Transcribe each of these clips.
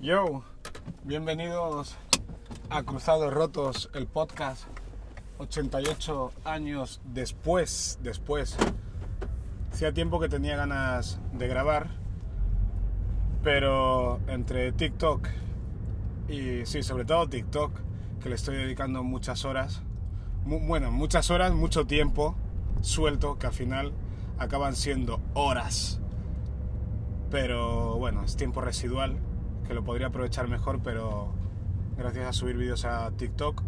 Yo, bienvenidos a Cruzados Rotos, el podcast 88 años después, después. Hacía tiempo que tenía ganas de grabar, pero entre TikTok y sí, sobre todo TikTok, que le estoy dedicando muchas horas, bueno, muchas horas, mucho tiempo suelto, que al final acaban siendo horas. Pero bueno, es tiempo residual que lo podría aprovechar mejor, pero gracias a subir vídeos a TikTok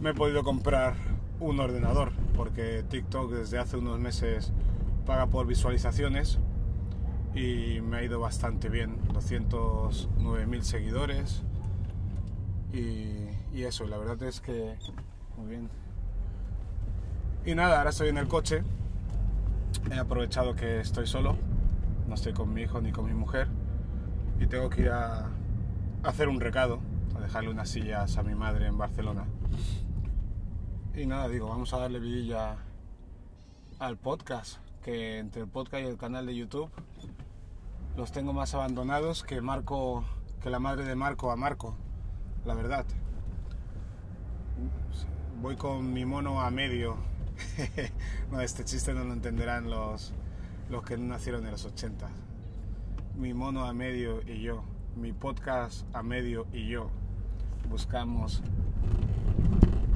me he podido comprar un ordenador, porque TikTok desde hace unos meses paga por visualizaciones y me ha ido bastante bien, 209.000 seguidores y, y eso, la verdad es que muy bien. Y nada, ahora estoy en el coche, he aprovechado que estoy solo, no estoy con mi hijo ni con mi mujer y tengo que ir a, hacer un recado, a dejarle unas sillas a mi madre en Barcelona. Y nada, digo, vamos a darle vidilla al podcast, que entre el podcast y el canal de YouTube los tengo más abandonados que Marco, que la madre de Marco a Marco, la verdad. Voy con mi mono a medio. no, este chiste no lo entenderán los, los que nacieron en los 80 mi mono a medio y yo, mi podcast a medio y yo, buscamos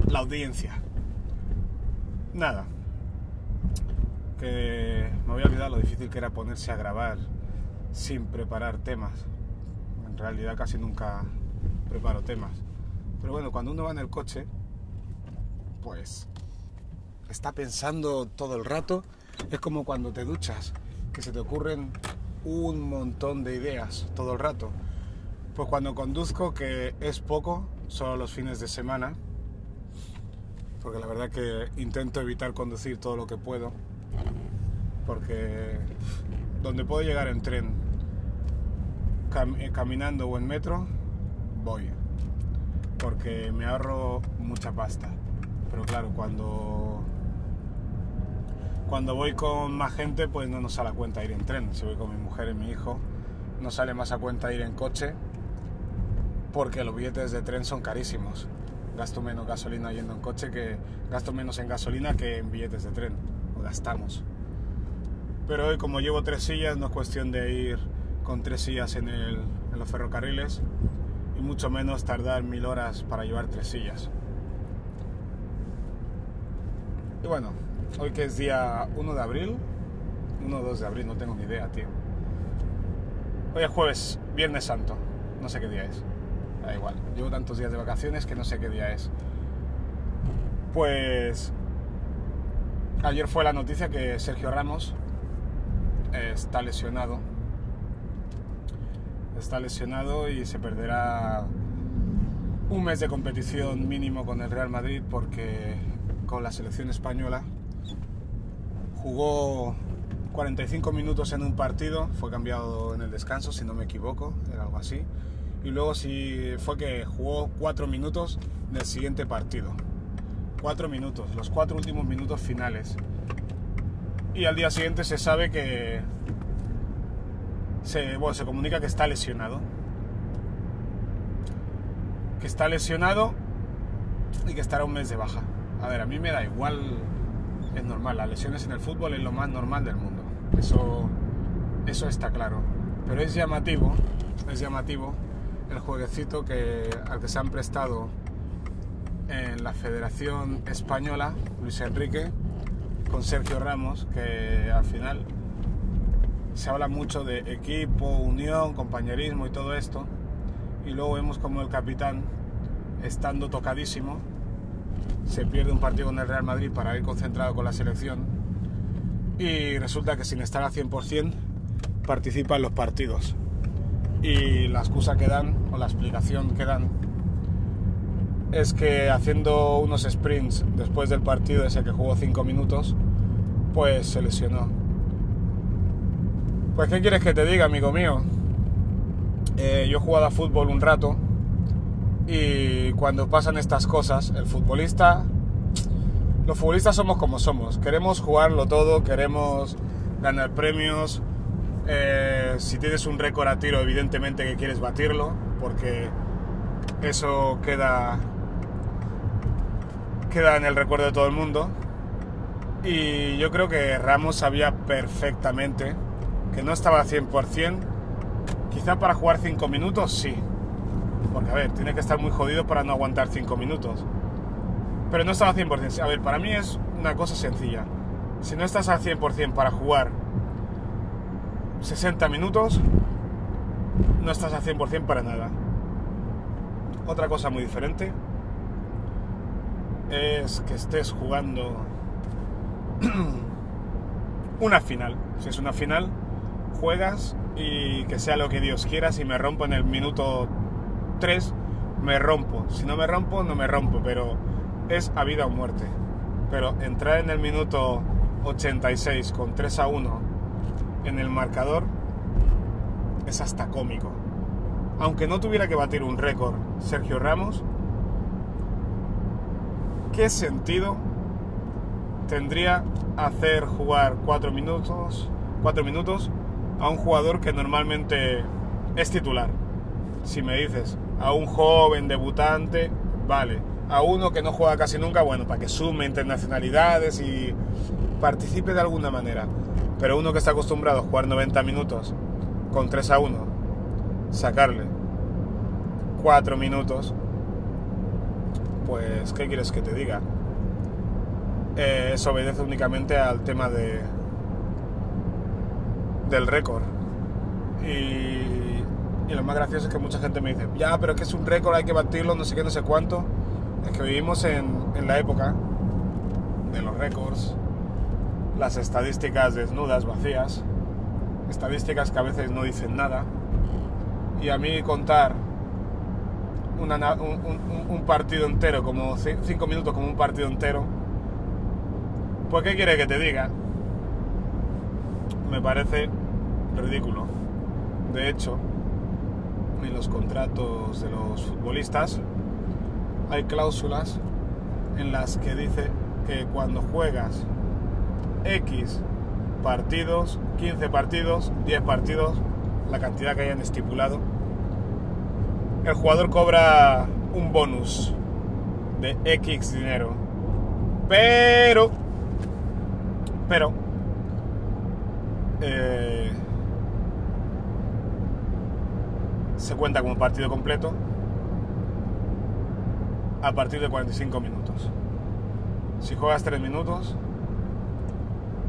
la audiencia. Nada, que me había olvidado lo difícil que era ponerse a grabar sin preparar temas. En realidad casi nunca preparo temas. Pero bueno, cuando uno va en el coche, pues está pensando todo el rato. Es como cuando te duchas, que se te ocurren un montón de ideas todo el rato. Pues cuando conduzco, que es poco, solo los fines de semana, porque la verdad que intento evitar conducir todo lo que puedo, porque donde puedo llegar en tren, eh, caminando o en metro, voy, porque me ahorro mucha pasta. Pero claro, cuando cuando voy con más gente, pues no nos sale a cuenta ir en tren. Si voy con mi mujer y mi hijo, no sale más a cuenta ir en coche porque los billetes de tren son carísimos. Gasto menos gasolina yendo en coche que gasto menos en gasolina que en billetes de tren. O gastamos. Pero hoy como llevo tres sillas, no es cuestión de ir con tres sillas en, el, en los ferrocarriles y mucho menos tardar mil horas para llevar tres sillas. Y bueno, Hoy que es día 1 de abril, 1 o 2 de abril, no tengo ni idea, tío. Hoy es jueves, Viernes Santo, no sé qué día es. Da igual, llevo tantos días de vacaciones que no sé qué día es. Pues ayer fue la noticia que Sergio Ramos está lesionado. Está lesionado y se perderá un mes de competición mínimo con el Real Madrid porque con la selección española jugó 45 minutos en un partido, fue cambiado en el descanso, si no me equivoco, era algo así. Y luego sí fue que jugó 4 minutos del siguiente partido. 4 minutos, los 4 últimos minutos finales. Y al día siguiente se sabe que... Se, bueno, se comunica que está lesionado. Que está lesionado y que estará un mes de baja. A ver, a mí me da igual es normal. Las lesiones en el fútbol es lo más normal del mundo. Eso, eso está claro. Pero es llamativo, es llamativo el jueguecito que, al que se han prestado en la Federación Española, Luis Enrique, con Sergio Ramos, que al final se habla mucho de equipo, unión, compañerismo y todo esto. Y luego vemos como el capitán, estando tocadísimo, se pierde un partido con el Real Madrid para ir concentrado con la selección y resulta que sin estar al 100% participa en los partidos. Y la excusa que dan, o la explicación que dan, es que haciendo unos sprints después del partido ese que jugó 5 minutos, pues se lesionó. Pues ¿qué quieres que te diga, amigo mío? Eh, yo he jugado a fútbol un rato y cuando pasan estas cosas, el futbolista, los futbolistas somos como somos, queremos jugarlo todo, queremos ganar premios, Eh, si tienes un récord a tiro, evidentemente que quieres batirlo, porque eso queda, queda en el recuerdo de todo el mundo. Y yo creo que Ramos sabía perfectamente que no estaba al 100%. Quizá para jugar 5 minutos sí. Porque a ver, tiene que estar muy jodido para no aguantar 5 minutos. Pero no estaba al 100%. A ver, para mí es una cosa sencilla. Si no estás al 100% para jugar 60 minutos, no estás al 100% para nada. Otra cosa muy diferente es que estés jugando una final. Si es una final, juegas y que sea lo que Dios quiera. Si me rompo en el minuto 3, me rompo. Si no me rompo, no me rompo, pero es a vida o muerte. Pero entrar en el minuto 86 con 3 a 1 en el marcador es hasta cómico. Aunque no tuviera que batir un récord Sergio Ramos, ¿qué sentido tendría hacer jugar 4 minutos, 4 minutos a un jugador que normalmente es titular? Si me dices a un joven debutante, vale. A uno que no juega casi nunca, bueno, para que sume internacionalidades y participe de alguna manera. Pero uno que está acostumbrado a jugar 90 minutos con 3 a 1, sacarle 4 minutos, pues, ¿qué quieres que te diga? Eh, eso obedece únicamente al tema de del récord. Y, y, lo más gracioso es que mucha gente me dice, ya, pero es que es un récord, hay que batirlo, no sé qué, no sé cuánto. Es que vivimos en, en la época de los récords, las estadísticas desnudas, vacías, estadísticas que a veces no dicen nada. Y a mí contar un, partido entero, como cinco minutos como un partido entero, pues ¿qué quiere que te diga? Me parece ridículo. De hecho, en los contratos de los futbolistas hay cláusulas en las que dice que cuando juegas X partidos, 15 partidos, 10 partidos, la cantidad que hayan estipulado, el jugador cobra un bonus de X dinero. Pero, pero, eh, se cuenta como partido completo a partir de 45 minutos. Si juegas 3 minutos,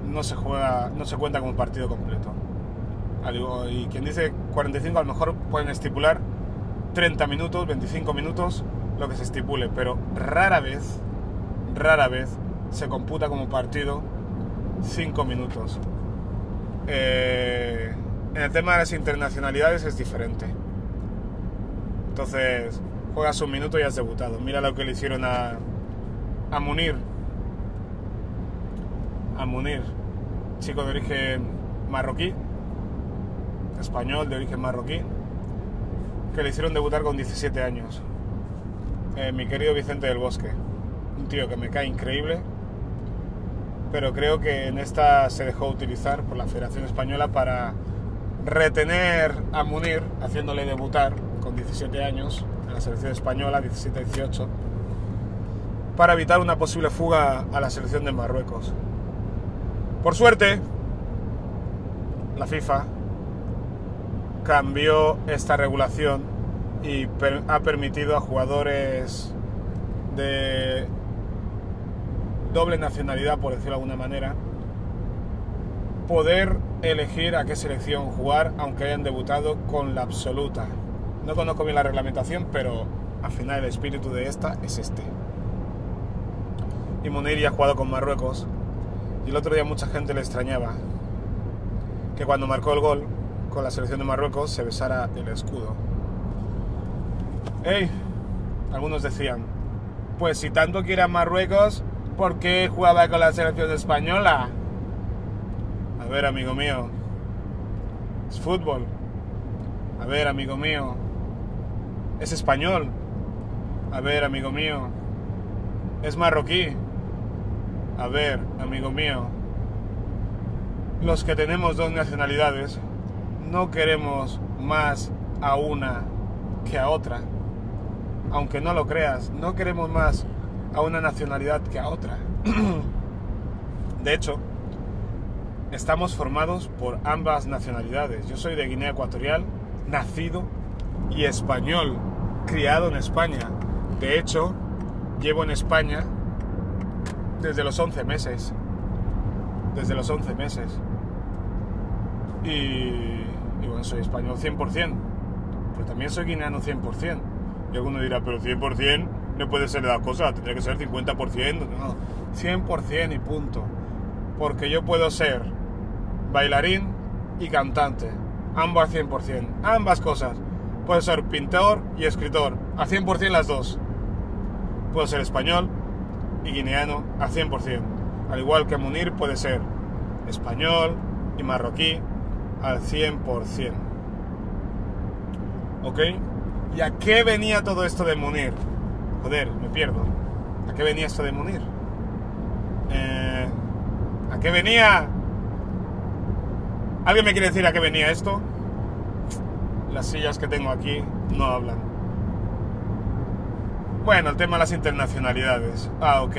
no se juega, no se cuenta como partido completo. Y quien dice 45 a lo mejor pueden estipular 30 minutos, 25 minutos, lo que se estipule, pero rara vez, rara vez se computa como partido 5 minutos. Eh, en el tema de las internacionalidades es diferente. Entonces, juegas un minuto y has debutado. Mira lo que le hicieron a, a Munir. A Munir, chico de origen marroquí, español de origen marroquí, que le hicieron debutar con 17 años. Eh, mi querido Vicente del Bosque, un tío que me cae increíble, pero creo que en esta se dejó utilizar por la Federación Española para retener a Munir, haciéndole debutar con 17 años en la selección española, 17-18, para evitar una posible fuga a la selección de Marruecos. Por suerte, la FIFA cambió esta regulación y ha permitido a jugadores de doble nacionalidad, por decirlo de alguna manera, poder elegir a qué selección jugar, aunque hayan debutado con la absoluta. No conozco bien la reglamentación, pero al final el espíritu de esta es este. Y Munir ha jugado con Marruecos, y el otro día mucha gente le extrañaba que cuando marcó el gol con la selección de Marruecos se besara el escudo. ¡Ey! Algunos decían, pues si tanto quiere Marruecos, ¿por qué jugaba con la selección española? A ver, amigo mío, es fútbol. A ver, amigo mío, es español. A ver, amigo mío, es marroquí. A ver, amigo mío, los que tenemos dos nacionalidades no queremos más a una que a otra. Aunque no lo creas, no queremos más a una nacionalidad que a otra. De hecho, estamos formados por ambas nacionalidades. Yo soy de Guinea Ecuatorial, nacido y español, criado en España. De hecho, llevo en España desde los 11 meses. Desde los 11 meses. Y, bueno, soy español 100%. Pero también soy guineano 100%. Y alguno dirá, pero 100% no puede ser de las cosas, tendría que ser 50%. No, 100% y punto. Porque yo puedo ser bailarín y cantante. Ambas 100%. Ambas cosas. Puedo ser pintor y escritor. A 100% las dos. Puedo ser español y guineano a 100%. Al igual que Munir puede ser español y marroquí al 100%. ¿Ok? ¿Y a qué venía todo esto de Munir? Joder, me pierdo. ¿A qué venía esto de Munir? ¿A qué venía? ¿Alguien me quiere decir a qué venía esto? Las sillas que tengo aquí no hablan. Bueno, el tema de las internacionalidades. Ah, ok.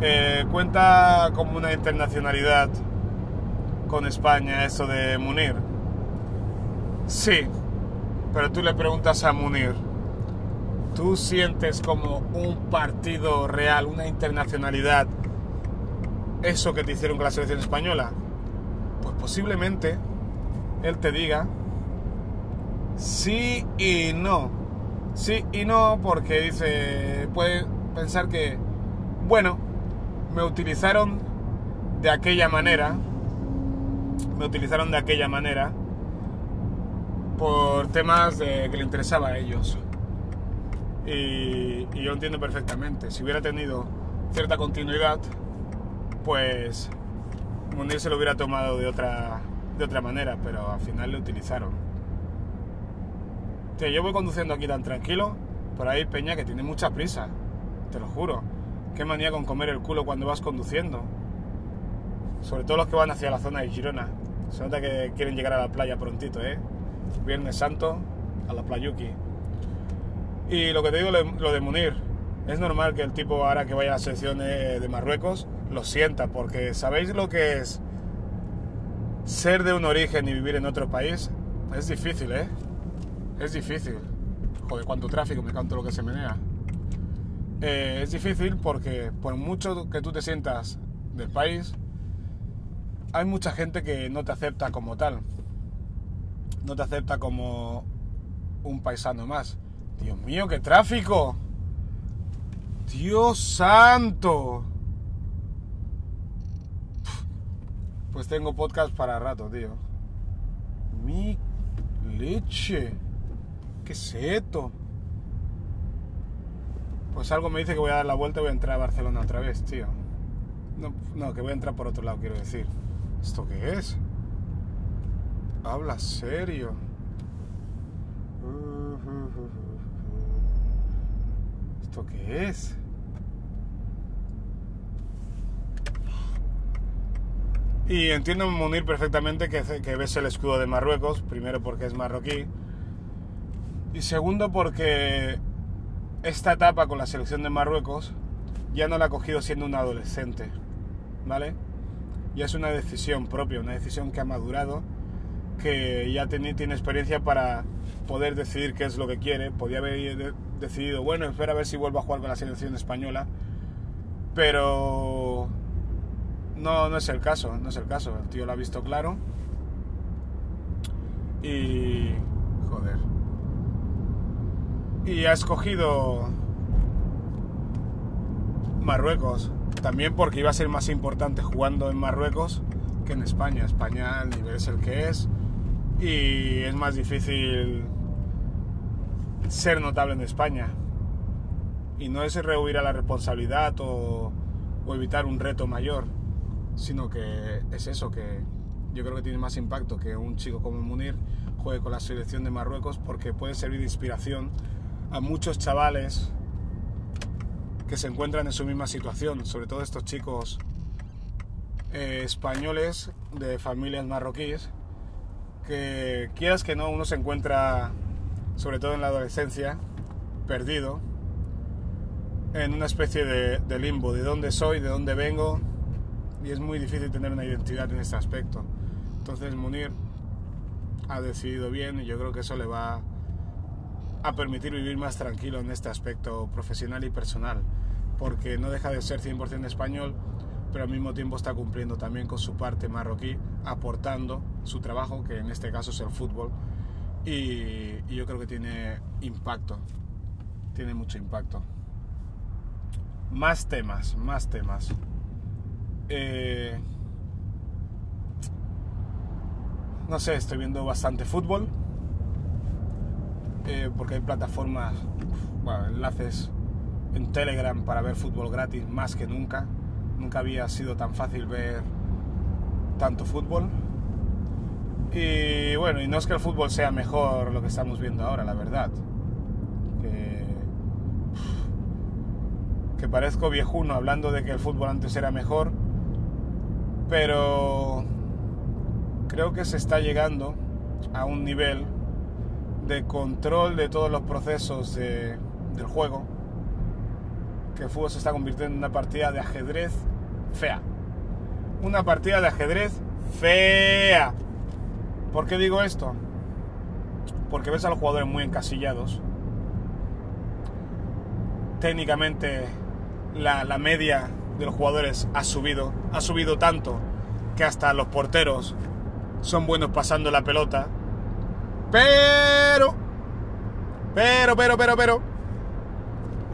Eh, ¿Cuenta como una internacionalidad con España eso de Munir? Sí, pero tú le preguntas a Munir, ¿tú sientes como un partido real, una internacionalidad, eso que te hicieron con la selección española? Pues posiblemente él te diga sí y no. Sí y no porque dice, puede pensar que, bueno, me utilizaron de aquella manera, me utilizaron de aquella manera por temas de, que le interesaba a ellos. Y, y, yo entiendo perfectamente. Si hubiera tenido cierta continuidad, pues Munir se lo hubiera tomado de otra, de otra manera, pero al final le utilizaron. Tío, yo voy conduciendo aquí tan tranquilo, por ahí Peña que tiene mucha prisa, te lo juro. Qué manía con comer el culo cuando vas conduciendo. Sobre todo los que van hacia la zona de Girona. Se nota que quieren llegar a la playa prontito, ¿eh? Viernes Santo a la Playuki. Y lo que te digo, lo de Munir, es normal que el tipo ahora que vaya a la selección de Marruecos lo sienta, porque ¿sabéis lo que es ser de un origen y vivir en otro país? Es difícil, ¿eh? Es difícil. Joder, cuánto tráfico, me canto lo que se menea. Eh, es difícil porque por mucho que tú te sientas del país, hay mucha gente que no te acepta como tal no te acepta como un paisano más. Dios mío, qué tráfico. Dios santo. Pues tengo podcast para rato, tío. Mi leche. ¿Qué es esto? Pues algo me dice que voy a dar la vuelta y voy a entrar a Barcelona otra vez, tío. No, no, que voy a entrar por otro lado, quiero decir. ¿Esto qué es? Habla serio. ¿Esto qué es? Y entiendo Munir perfectamente que, ves el escudo de Marruecos, primero porque es marroquí, y segundo porque esta etapa con la selección de Marruecos ya no la ha cogido siendo un adolescente, ¿vale? Ya es una decisión propia, una decisión que ha madurado que ya tiene, experiencia para poder decidir qué es lo que quiere. Podía haber decidido, bueno, espera a ver si vuelvo a jugar con la selección española. Pero no, no es el caso, no es el caso. El tío lo ha visto claro. Y... Joder. Y ha escogido Marruecos. También porque iba a ser más importante jugando en Marruecos que en España. España el nivel es el que es y es más difícil ser notable en España. Y no es rehuir a la responsabilidad o, evitar un reto mayor, sino que es eso, que yo creo que tiene más impacto que un chico como Munir juegue con la selección de Marruecos porque puede servir de inspiración a muchos chavales que se encuentran en su misma situación, sobre todo estos chicos eh, españoles de familias marroquíes que quieras que no, uno se encuentra, sobre todo en la adolescencia, perdido en una especie de, de limbo, de dónde soy, de dónde vengo, y es muy difícil tener una identidad en este aspecto. Entonces Munir ha decidido bien y yo creo que eso le va a permitir vivir más tranquilo en este aspecto profesional y personal, porque no deja de ser 100% español, pero al mismo tiempo está cumpliendo también con su parte marroquí, aportando su trabajo, que en este caso es el fútbol, y, y yo creo que tiene impacto, tiene mucho impacto. Más temas, más temas. Eh, no sé, estoy viendo bastante fútbol. eh, porque hay plataformas, bueno, enlaces en Telegram para ver fútbol gratis más que nunca. Nunca había sido tan fácil ver tanto fútbol. Y bueno, y no es que el fútbol sea mejor lo que estamos viendo ahora, la verdad. Que, que parezco viejuno hablando de que el fútbol antes era mejor, pero creo que se está llegando a un nivel de control de todos los procesos de- del juego que el fútbol se está convirtiendo en una partida de ajedrez fea. Una partida de ajedrez fea. ¿Por qué digo esto? Porque ves a los jugadores muy encasillados. Técnicamente la, la media de los jugadores ha subido. Ha subido tanto que hasta los porteros son buenos pasando la pelota. Pero, pero, pero, pero, pero,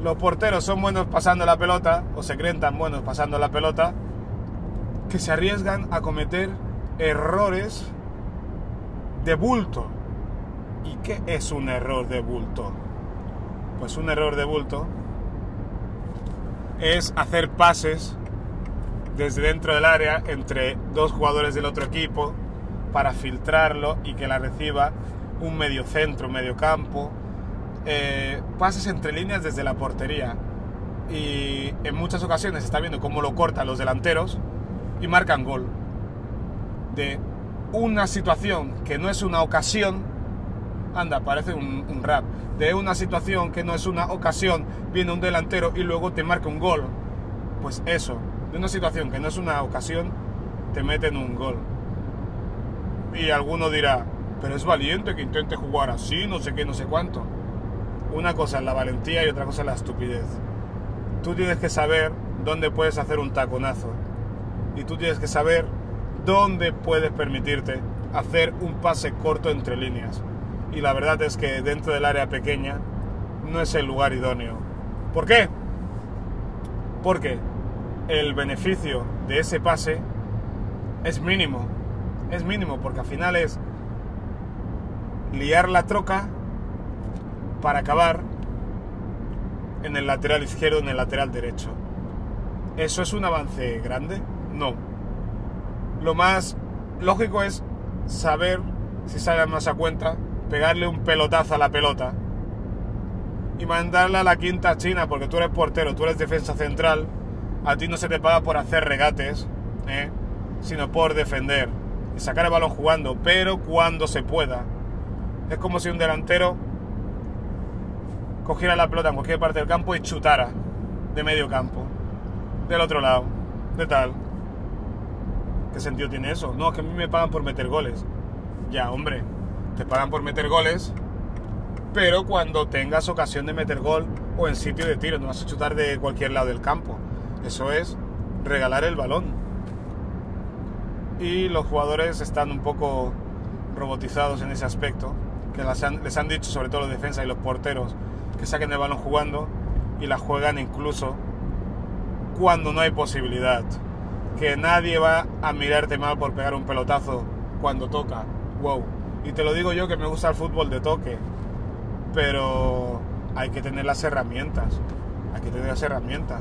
los porteros son buenos pasando la pelota, o se creen tan buenos pasando la pelota, que se arriesgan a cometer errores de bulto. ¿Y qué es un error de bulto? Pues un error de bulto es hacer pases desde dentro del área entre dos jugadores del otro equipo para filtrarlo y que la reciba un medio centro, medio campo, eh, pases entre líneas desde la portería. Y en muchas ocasiones está viendo cómo lo cortan los delanteros y marcan gol. De una situación que no es una ocasión, anda, parece un, rap, de una situación que no es una ocasión, viene un delantero y luego te marca un gol. Pues eso, de una situación que no es una ocasión, te meten un gol. Y alguno dirá, pero es valiente que intente jugar así, no sé qué, no sé cuánto. Una cosa es la valentía y otra cosa es la estupidez. Tú tienes que saber dónde puedes hacer un taconazo. Y tú tienes que saber dónde puedes permitirte hacer un pase corto entre líneas. Y la verdad es que dentro del área pequeña no es el lugar idóneo. ¿Por qué? Porque el beneficio de ese pase es mínimo. Es mínimo porque al final es liar la troca para acabar en el lateral izquierdo, en el lateral derecho. ¿Eso es un avance grande? No. Lo más lógico es saber, si sale más a cuenta, pegarle un pelotazo a la pelota y mandarla a la quinta china, porque tú eres portero, tú eres defensa central, a ti no se te paga por hacer regates, ¿eh? sino por defender y sacar el balón jugando, pero cuando se pueda. Es como si un delantero cogiera la pelota en cualquier parte del campo y chutara de medio campo, del otro lado, de tal. ¿Qué sentido tiene eso? No, es que a mí me pagan por meter goles. Ya, hombre, te pagan por meter goles, pero cuando tengas ocasión de meter gol o en sitio de tiro, no vas a chutar de cualquier lado del campo. Eso es regalar el balón. Y los jugadores están un poco robotizados en ese aspecto, que les han, les han dicho, sobre todo los defensas y los porteros, que saquen el balón jugando y la juegan incluso cuando no hay posibilidad. Que nadie va a mirarte mal por pegar un pelotazo cuando toca. Wow. Y te lo digo yo que me gusta el fútbol de toque. Pero hay que tener las herramientas. Hay que tener las herramientas.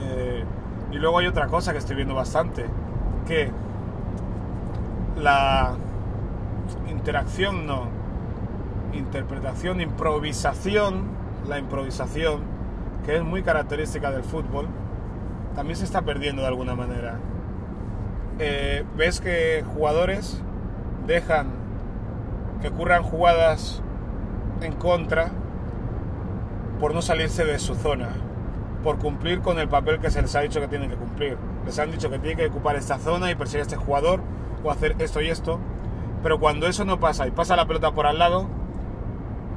Eh, y luego hay otra cosa que estoy viendo bastante. Que la interacción no. Interpretación, improvisación. La improvisación, que es muy característica del fútbol, también se está perdiendo de alguna manera. Eh, ves que jugadores dejan que ocurran jugadas en contra por no salirse de su zona, por cumplir con el papel que se les ha dicho que tienen que cumplir. Les han dicho que tienen que ocupar esta zona y perseguir a este jugador o hacer esto y esto, pero cuando eso no pasa y pasa la pelota por al lado,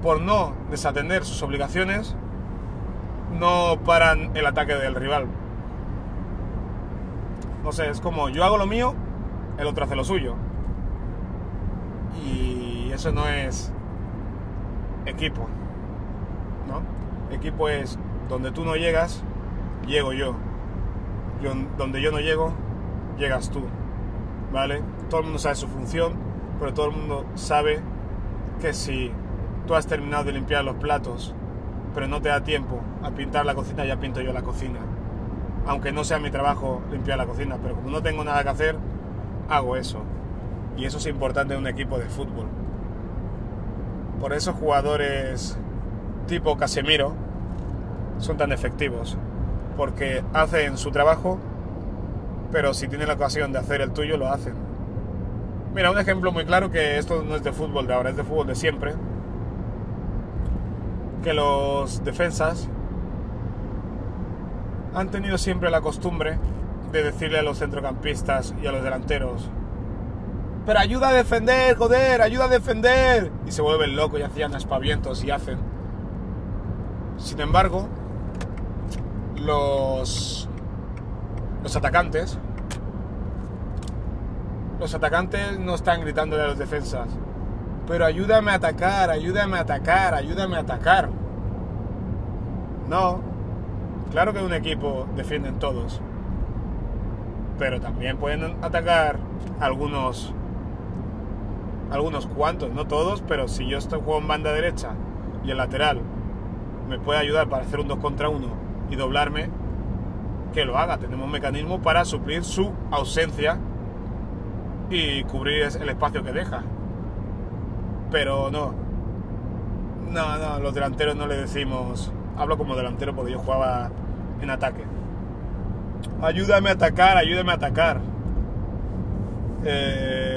por no desatender sus obligaciones, no paran el ataque del rival. No sé, es como yo hago lo mío, el otro hace lo suyo. Y eso no es equipo. ¿no? Equipo es donde tú no llegas, llego yo. Donde yo no llego, llegas tú. ¿Vale? Todo el mundo sabe su función, pero todo el mundo sabe que si tú has terminado de limpiar los platos, pero no te da tiempo a pintar la cocina, ya pinto yo la cocina. Aunque no sea mi trabajo limpiar la cocina, pero como no tengo nada que hacer, hago eso. Y eso es importante en un equipo de fútbol. Por eso jugadores tipo Casemiro son tan efectivos. Porque hacen su trabajo, pero si tienen la ocasión de hacer el tuyo, lo hacen. Mira, un ejemplo muy claro que esto no es de fútbol de ahora, es de fútbol de siempre. Que los defensas han tenido siempre la costumbre de decirle a los centrocampistas y a los delanteros, pero ayuda a defender, joder, ayuda a defender. Y se vuelven locos y hacían aspavientos y hacen. Sin embargo, los, los atacantes, los atacantes no están gritándole a los defensas, pero ayúdame a atacar, ayúdame a atacar, ayúdame a atacar. No, claro que un equipo defienden todos, pero también pueden atacar algunos algunos cuantos, no todos, pero si yo estoy juego en banda derecha y el lateral me puede ayudar para hacer un 2 contra 1 y doblarme, que lo haga. Tenemos mecanismo para suplir su ausencia y cubrir el espacio que deja. Pero no. No, no, los delanteros no le decimos. Hablo como delantero porque yo jugaba en ataque. Ayúdame a atacar, ayúdame a atacar. Eh,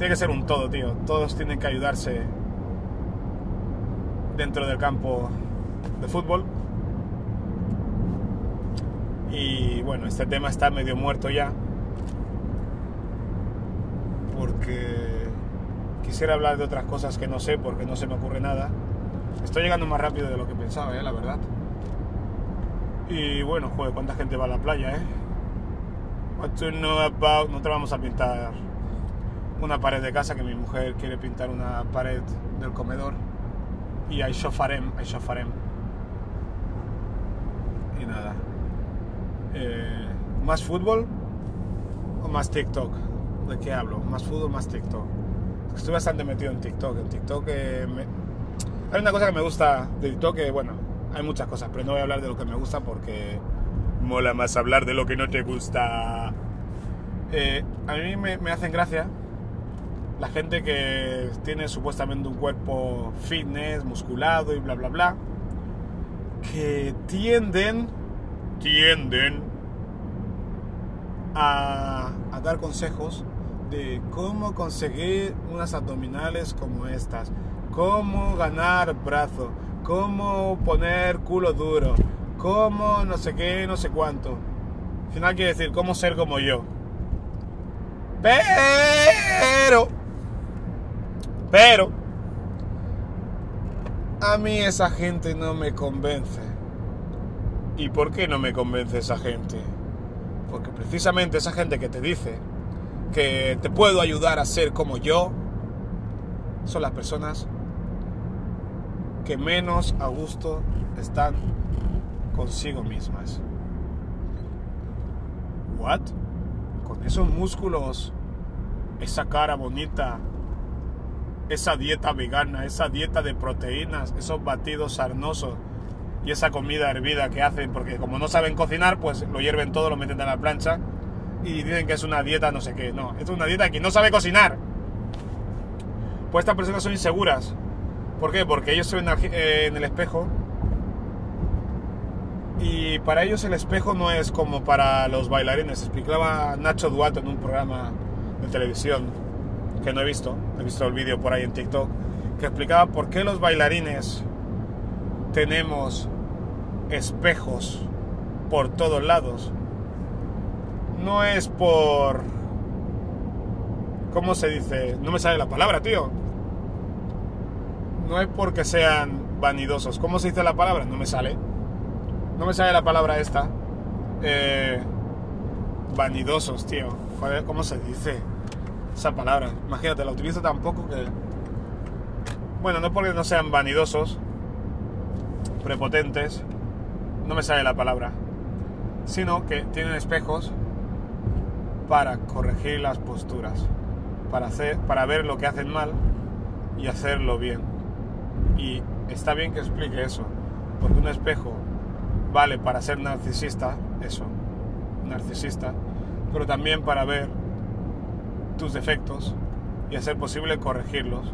tiene que ser un todo, tío. Todos tienen que ayudarse dentro del campo de fútbol. Y bueno, este tema está medio muerto ya. Porque quisiera hablar de otras cosas que no sé porque no se me ocurre nada. Estoy llegando más rápido de lo que pensaba, ¿eh? la verdad. Y bueno, joder, cuánta gente va a la playa, ¿eh? What to know about... No te vamos a pintar una pared de casa que mi mujer quiere pintar una pared del comedor y hay shofarem, hay shofarem. Y nada. Eh, ¿Más fútbol o más TikTok? ¿De qué hablo? ¿Más fútbol más TikTok? Estoy bastante metido en TikTok. En TikTok eh, hay una cosa que me gusta de TikTok que, bueno, hay muchas cosas, pero no voy a hablar de lo que me gusta porque mola más hablar de lo que no te gusta. Eh, a mí me, me hacen gracia la gente que tiene supuestamente un cuerpo fitness, musculado y bla bla bla, que tienden, tienden a, dar consejos de cómo conseguir unas abdominales como estas, cómo ganar brazo, cómo poner culo duro, cómo no sé qué, no sé cuánto. Al final quiere decir cómo ser como yo. Pero pero a mí esa gente no me convence. ¿Y por qué no me convence esa gente? Porque precisamente esa gente que te dice que te puedo ayudar a ser como yo, son las personas que menos a gusto están consigo mismas. ¿What? Con esos músculos, esa cara bonita, esa dieta vegana, esa dieta de proteínas, esos batidos sarnosos y esa comida hervida que hacen, porque como no saben cocinar, pues lo hierven todo, lo meten en la plancha y dicen que es una dieta no sé qué. No, es una dieta que no sabe cocinar. Pues estas personas son inseguras. ¿Por qué? Porque ellos se ven eh, en el espejo y para ellos el espejo no es como para los bailarines. Explicaba Nacho Duato en un programa de televisión que no he visto, he visto el vídeo por ahí en TikTok, que explicaba por qué los bailarines tenemos espejos por todos lados. No es por... ¿Cómo se dice? No me sale la palabra, tío. No es porque sean vanidosos. ¿Cómo se dice la palabra? No me sale. No me sale la palabra esta. Eh, vanidosos, tío. ¿cómo se dice esa palabra? Imagínate, la utilizo tampoco que... Bueno, no porque no sean vanidosos, prepotentes, no me sale la palabra, sino que tienen espejos para corregir las posturas, para, hacer, para ver lo que hacen mal y hacerlo bien. Y está bien que explique eso, porque un espejo vale para ser narcisista, eso, narcisista, pero también para ver tus defectos y hacer posible corregirlos,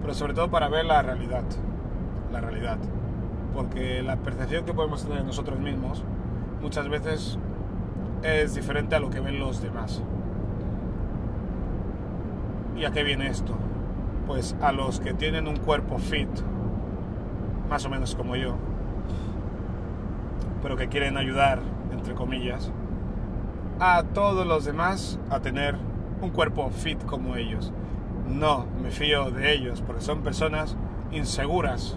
pero sobre todo para ver la realidad, la realidad, porque la percepción que podemos tener nosotros mismos muchas veces es diferente a lo que ven los demás. ¿Y a qué viene esto? Pues a los que tienen un cuerpo fit, más o menos como yo, pero que quieren ayudar, entre comillas, a todos los demás a tener un cuerpo fit como ellos. No me fío de ellos porque son personas inseguras.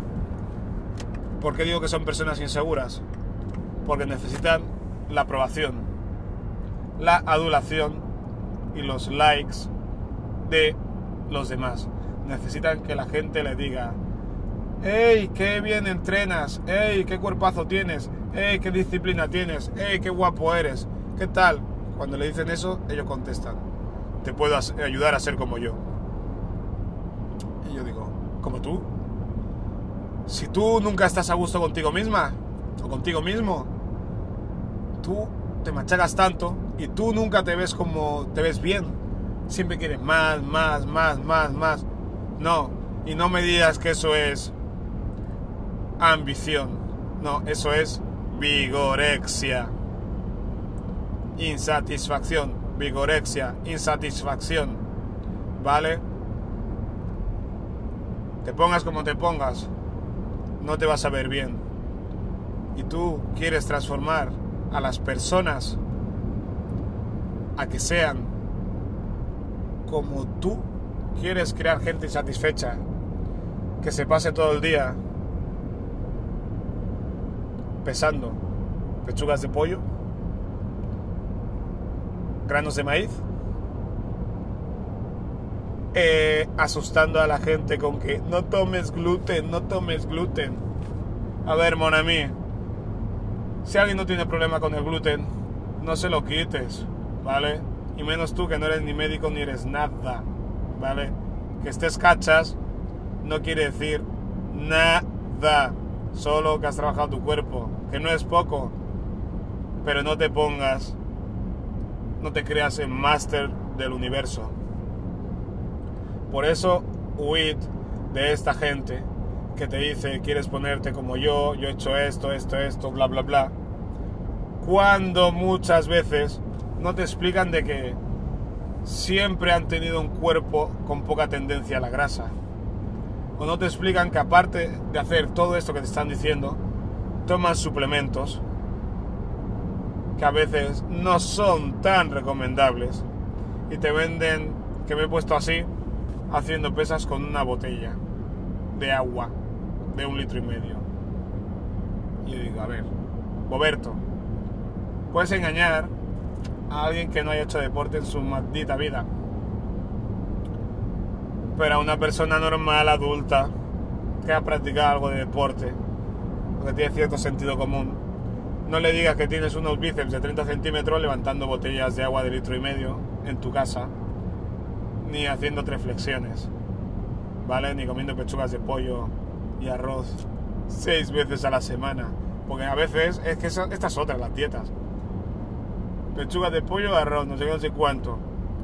¿Por qué digo que son personas inseguras? Porque necesitan la aprobación, la adulación y los likes de los demás. Necesitan que la gente le diga, ¡Ey, qué bien entrenas! ¡Ey, qué cuerpazo tienes! ¡Ey, qué disciplina tienes! ¡Ey, qué guapo eres! ¿Qué tal? Cuando le dicen eso, ellos contestan, te puedo ayudar a ser como yo. Y yo digo, ¿como tú? Si tú nunca estás a gusto contigo misma o contigo mismo, tú te machacas tanto y tú nunca te ves como te ves bien. Siempre quieres más, más, más, más, más. No, y no me digas que eso es ambición. No, eso es vigorexia insatisfacción, vigorexia, insatisfacción, ¿vale? Te pongas como te pongas, no te vas a ver bien. Y tú quieres transformar a las personas a que sean como tú. Quieres crear gente insatisfecha, que se pase todo el día pesando pechugas de pollo granos de maíz, eh, asustando a la gente con que no tomes gluten, no tomes gluten. A ver, Monami, si alguien no tiene problema con el gluten, no se lo quites, ¿vale? Y menos tú que no eres ni médico ni eres nada, ¿vale? Que estés cachas no quiere decir nada, solo que has trabajado tu cuerpo, que no es poco, pero no te pongas no te creas el máster del universo. Por eso, huid de esta gente que te dice, quieres ponerte como yo, yo he hecho esto, esto, esto, bla, bla, bla. Cuando muchas veces no te explican de que siempre han tenido un cuerpo con poca tendencia a la grasa. O no te explican que aparte de hacer todo esto que te están diciendo, toman suplementos que a veces no son tan recomendables y te venden que me he puesto así haciendo pesas con una botella de agua de un litro y medio. Y digo, a ver, Roberto, puedes engañar a alguien que no haya hecho deporte en su maldita vida. Pero a una persona normal, adulta, que ha practicado algo de deporte, que tiene cierto sentido común, no le digas que tienes unos bíceps de 30 centímetros levantando botellas de agua de litro y medio en tu casa, ni haciendo tres flexiones, ¿vale? Ni comiendo pechugas de pollo y arroz seis veces a la semana. Porque a veces, es que estas otras, las dietas. Pechugas de pollo, arroz, no sé no sé cuánto.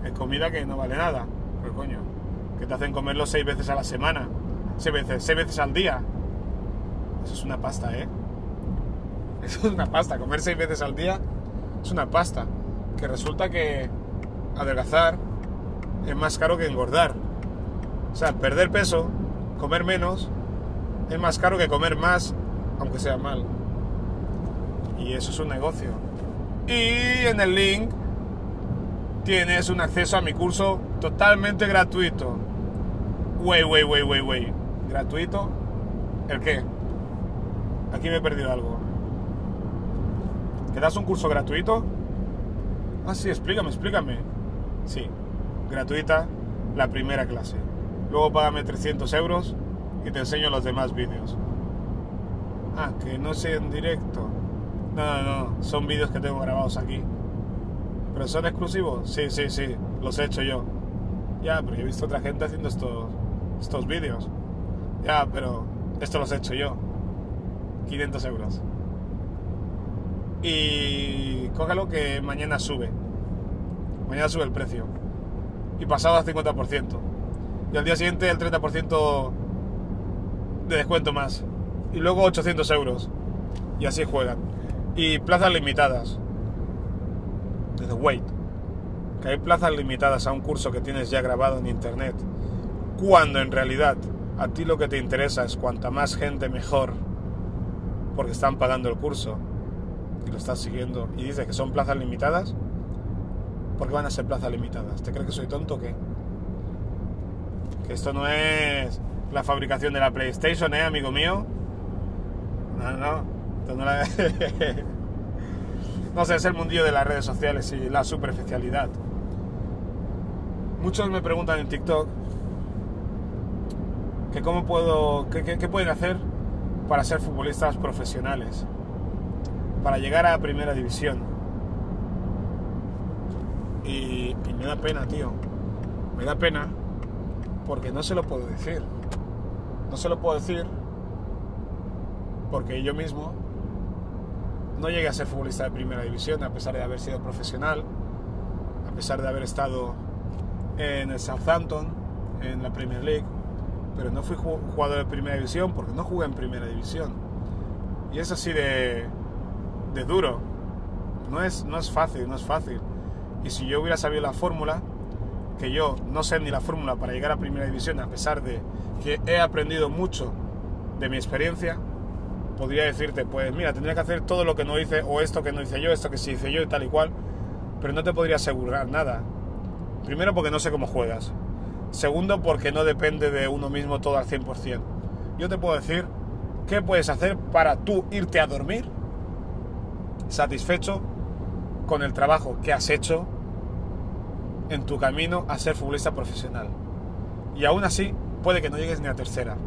Es comida que no vale nada. Pero coño, que te hacen comerlo seis veces a la semana. Seis veces, seis veces al día. Eso es una pasta, ¿eh? Eso es una pasta. Comer seis veces al día es una pasta. Que resulta que adelgazar es más caro que engordar. O sea, perder peso, comer menos, es más caro que comer más, aunque sea mal. Y eso es un negocio. Y en el link tienes un acceso a mi curso totalmente gratuito. Wey, wey, wey, wey, wey. ¿Gratuito? ¿El qué? Aquí me he perdido algo. ¿Te das un curso gratuito? Ah, sí, explícame, explícame. Sí, gratuita la primera clase. Luego págame 300 euros y te enseño los demás vídeos. Ah, que no sea en directo. No, no, no, son vídeos que tengo grabados aquí. ¿Pero son exclusivos? Sí, sí, sí, los he hecho yo. Ya, pero he visto otra gente haciendo estos, estos vídeos. Ya, pero esto los he hecho yo. 500 euros. Y cógelo que mañana sube. Mañana sube el precio. Y pasado al 50%. Y al día siguiente el 30% de descuento más. Y luego 800 euros. Y así juegan. Y plazas limitadas. Desde wait. Que hay plazas limitadas a un curso que tienes ya grabado en internet. Cuando en realidad a ti lo que te interesa es cuanta más gente mejor. Porque están pagando el curso y lo estás siguiendo y dices que son plazas limitadas, ¿por qué van a ser plazas limitadas? ¿Te crees que soy tonto o qué? Que esto no es la fabricación de la PlayStation, ¿eh, amigo mío? No, no. No, la... no sé, es el mundillo de las redes sociales y la superficialidad. Muchos me preguntan en TikTok que cómo puedo, qué pueden hacer para ser futbolistas profesionales para llegar a primera división. Y, me da pena, tío. Me da pena porque no se lo puedo decir. No se lo puedo decir porque yo mismo no llegué a ser futbolista de primera división a pesar de haber sido profesional, a pesar de haber estado en el Southampton, en la Premier League, pero no fui jugador de primera división porque no jugué en primera división. Y es así de, de duro. No es, no es fácil, no es fácil. Y si yo hubiera sabido la fórmula, que yo no sé ni la fórmula para llegar a primera división, a pesar de que he aprendido mucho de mi experiencia, podría decirte, pues mira, tendría que hacer todo lo que no hice, o esto que no hice yo, esto que sí hice yo y tal y cual, pero no te podría asegurar nada. Primero porque no sé cómo juegas. Segundo porque no depende de uno mismo todo al 100%. Yo te puedo decir qué puedes hacer para tú irte a dormir satisfecho con el trabajo que has hecho en tu camino a ser futbolista profesional. Y aún así, puede que no llegues ni a tercera,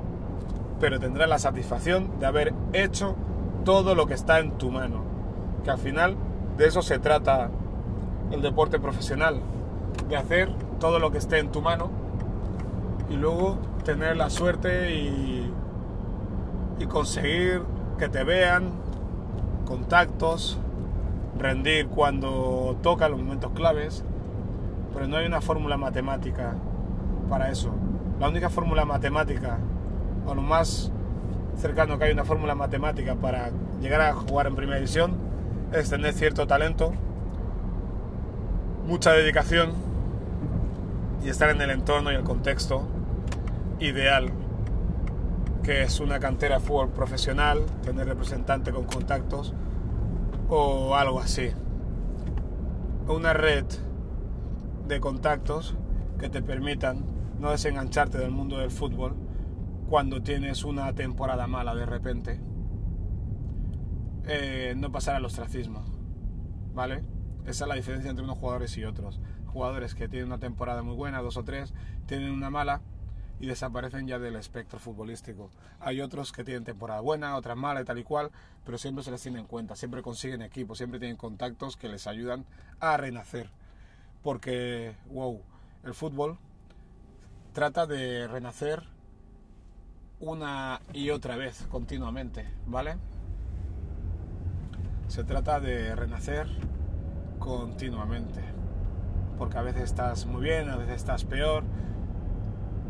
pero tendrás la satisfacción de haber hecho todo lo que está en tu mano. Que al final de eso se trata el deporte profesional, de hacer todo lo que esté en tu mano y luego tener la suerte y, y conseguir que te vean, contactos, rendir cuando toca los momentos claves, pero no hay una fórmula matemática para eso. La única fórmula matemática, o lo más cercano que hay una fórmula matemática para llegar a jugar en primera división, es tener cierto talento, mucha dedicación y estar en el entorno y el contexto ideal que es una cantera de fútbol profesional, tener representante con contactos o algo así. Una red de contactos que te permitan no desengancharte del mundo del fútbol cuando tienes una temporada mala de repente. Eh, no pasar al ostracismo, ¿vale? Esa es la diferencia entre unos jugadores y otros. Jugadores que tienen una temporada muy buena, dos o tres, tienen una mala, y desaparecen ya del espectro futbolístico. Hay otros que tienen temporada buena, otras mala y tal y cual, pero siempre se les tiene en cuenta, siempre consiguen equipos, siempre tienen contactos que les ayudan a renacer. Porque, wow, el fútbol trata de renacer una y otra vez continuamente, ¿vale? Se trata de renacer continuamente. Porque a veces estás muy bien, a veces estás peor,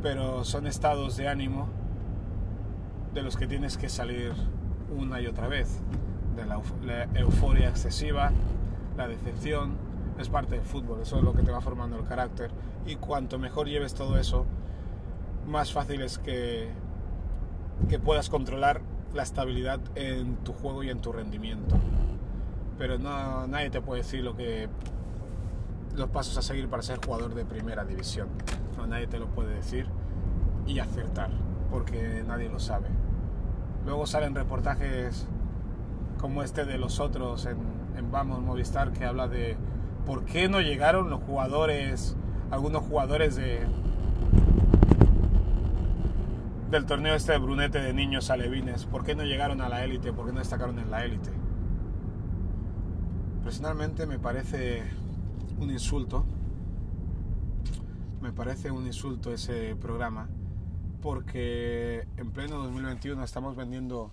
pero son estados de ánimo de los que tienes que salir una y otra vez, de la, euforia excesiva, la decepción, es parte del fútbol, eso es lo que te va formando el carácter. Y cuanto mejor lleves todo eso, más fácil es que, que puedas controlar la estabilidad en tu juego y en tu rendimiento. Pero no, nadie te puede decir lo que los pasos a seguir para ser jugador de primera división. No, nadie te lo puede decir y acertar, porque nadie lo sabe. Luego salen reportajes como este de los otros en, en Vamos Movistar que habla de por qué no llegaron los jugadores, algunos jugadores de del torneo este de Brunete de niños alevines, por qué no llegaron a la élite, por qué no destacaron en la élite. Personalmente me parece un insulto, me parece un insulto ese programa, porque en pleno 2021 estamos vendiendo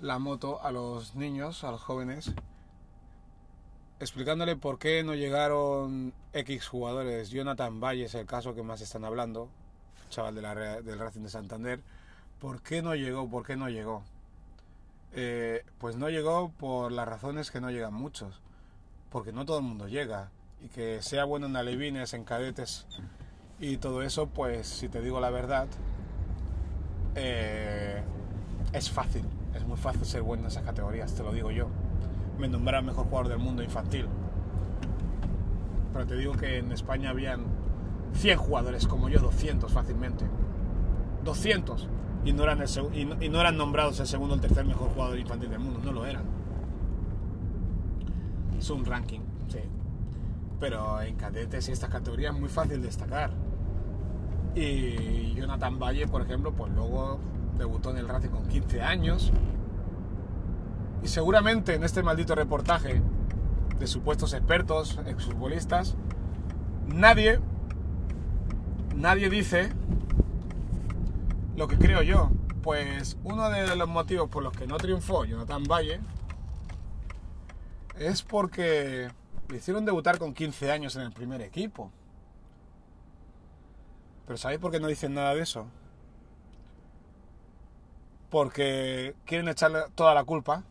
la moto a los niños, a los jóvenes, explicándole por qué no llegaron X jugadores. Jonathan Valle es el caso que más están hablando, chaval del Racing de Santander. ¿Por qué no llegó? ¿Por qué no llegó? Eh, pues no llegó por las razones que no llegan muchos. Porque no todo el mundo llega. Y que sea bueno en alevines, en cadetes y todo eso, pues si te digo la verdad, eh, es fácil. Es muy fácil ser bueno en esas categorías, te lo digo yo me nombraron mejor jugador del mundo infantil. Pero te digo que en España habían 100 jugadores como yo, 200 fácilmente. 200. Y no eran, y no, eran nombrados el segundo o el tercer mejor jugador infantil del mundo, no lo eran. Es un ranking. Pero en cadetes y estas categorías es muy fácil destacar. Y Jonathan Valle, por ejemplo, pues luego debutó en el Racing con 15 años y seguramente en este maldito reportaje de supuestos expertos, exfutbolistas, nadie, nadie dice lo que creo yo. Pues uno de los motivos por los que no triunfó Jonathan Valle es porque le hicieron debutar con 15 años en el primer equipo. Pero ¿sabéis por qué no dicen nada de eso? Porque quieren echarle toda la culpa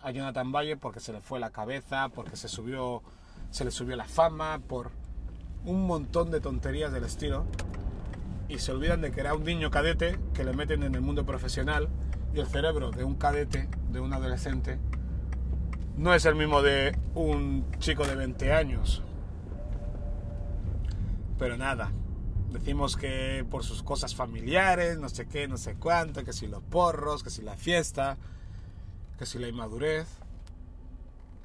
a Jonathan Valle porque se le fue la cabeza, porque se subió, se le subió la fama, por un montón de tonterías del estilo. Y se olvidan de que era un niño cadete que le meten en el mundo profesional y el cerebro de un cadete, de un adolescente, no es el mismo de un chico de 20 años. Pero nada, decimos que por sus cosas familiares, no sé qué, no sé cuánto, que si los porros, que si la fiesta, que si la inmadurez,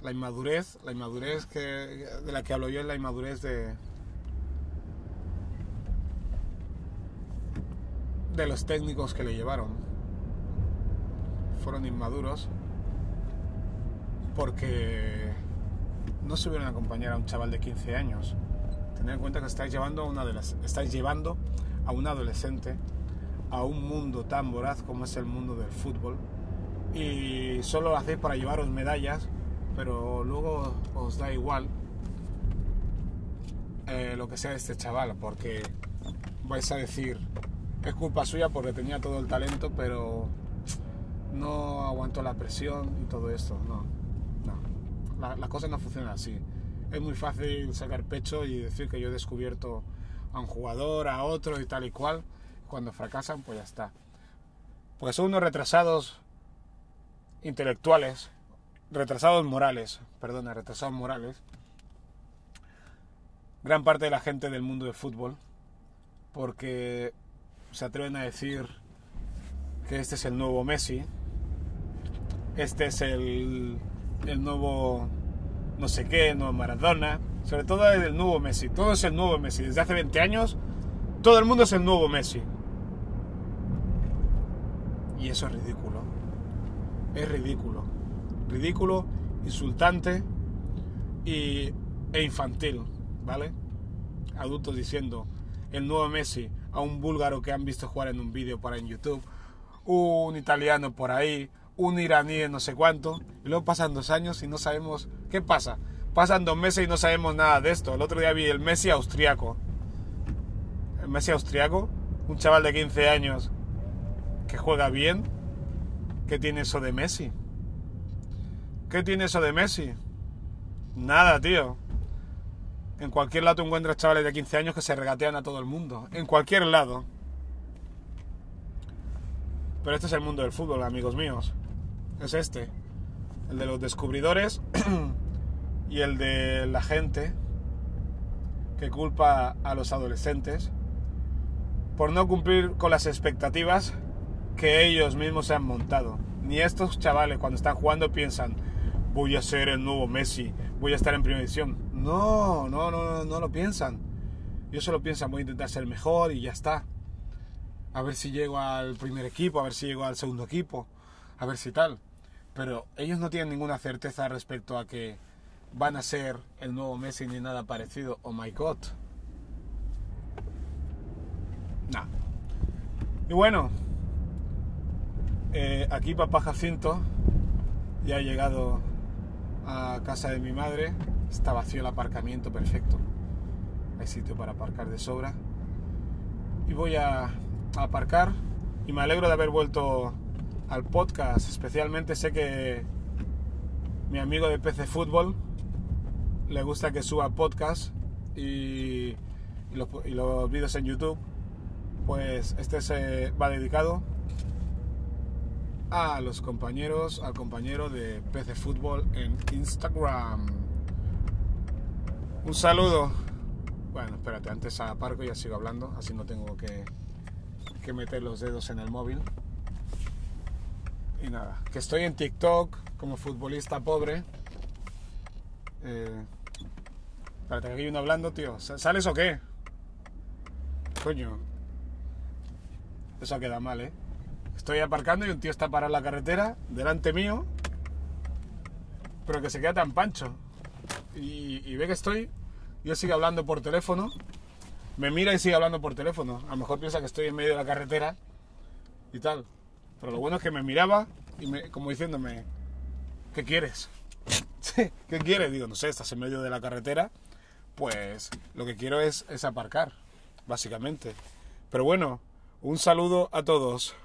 la inmadurez, la inmadurez que, de la que hablo yo es la inmadurez de, de los técnicos que le llevaron. Fueron inmaduros porque no se hubieran acompañar a un chaval de 15 años. Tened en cuenta que estáis llevando a una de las, estáis llevando a un adolescente a un mundo tan voraz como es el mundo del fútbol y solo lo hacéis para llevaros medallas, pero luego os da igual eh, lo que sea de este chaval, porque vais a decir, es culpa suya porque tenía todo el talento, pero no aguantó la presión y todo esto. No, no. las cosas no funcionan así. Es muy fácil sacar pecho y decir que yo he descubierto a un jugador, a otro y tal y cual. Cuando fracasan, pues ya está. Porque son unos retrasados intelectuales, retrasados morales, perdona, retrasados morales, gran parte de la gente del mundo del fútbol, porque se atreven a decir que este es el nuevo Messi, este es el, el nuevo no sé qué, nuevo Maradona, sobre todo el nuevo Messi, todo es el nuevo Messi, desde hace 20 años todo el mundo es el nuevo Messi. Y eso es ridículo. Es ridículo ridículo, insultante y, e infantil, ¿vale? Adultos diciendo el nuevo Messi a un búlgaro que han visto jugar en un vídeo para en YouTube, un italiano por ahí, un iraní de no sé cuánto, y luego pasan dos años y no sabemos qué pasa. Pasan dos meses y no sabemos nada de esto. El otro día vi el Messi austriaco. El Messi austriaco, un chaval de 15 años que juega bien, ¿qué tiene eso de Messi? ¿Qué tiene eso de Messi? Nada, tío. En cualquier lado encuentras chavales de 15 años que se regatean a todo el mundo. En cualquier lado. Pero este es el mundo del fútbol, amigos míos. Es este. El de los descubridores y el de la gente que culpa a los adolescentes por no cumplir con las expectativas que ellos mismos se han montado. Ni estos chavales cuando están jugando piensan, voy a ser el nuevo Messi, voy a estar en primera división. No, no, no, no, no lo piensan. Ellos solo piensan, voy a intentar ser mejor y ya está. A ver si llego al primer equipo, a ver si llego al segundo equipo, a ver si tal. Pero ellos no tienen ninguna certeza respecto a que van a ser el nuevo Messi ni nada parecido. Oh my god. Nah. Y bueno, eh, aquí papá Jacinto ya ha llegado a casa de mi madre. Está vacío el aparcamiento, perfecto. Hay sitio para aparcar de sobra. Y voy a, a aparcar. Y me alegro de haber vuelto al podcast. Especialmente sé que mi amigo de PC Fútbol le gusta que suba podcast y, los, y vídeos en YouTube. Pues este se va dedicado a los compañeros, al compañero de PC Fútbol en Instagram. Un saludo. Bueno, espérate, antes aparco y ya sigo hablando, así no tengo que, que meter los dedos en el móvil. Y nada, que estoy en TikTok como futbolista pobre. Eh, espérate, que hay uno hablando, tío. ¿Sales o qué? Coño. Eso queda mal, ¿eh? Estoy aparcando y un tío está parado en la carretera, delante mío, pero que se queda tan pancho. Y, y ve que estoy, yo sigo hablando por teléfono, me mira y sigue hablando por teléfono. A lo mejor piensa que estoy en medio de la carretera y tal. Pero lo bueno es que me miraba y me, como diciéndome, ¿qué quieres? ¿Qué quieres? Digo, no sé, estás en medio de la carretera. Pues lo que quiero es, es aparcar, básicamente. Pero bueno, un saludo a todos.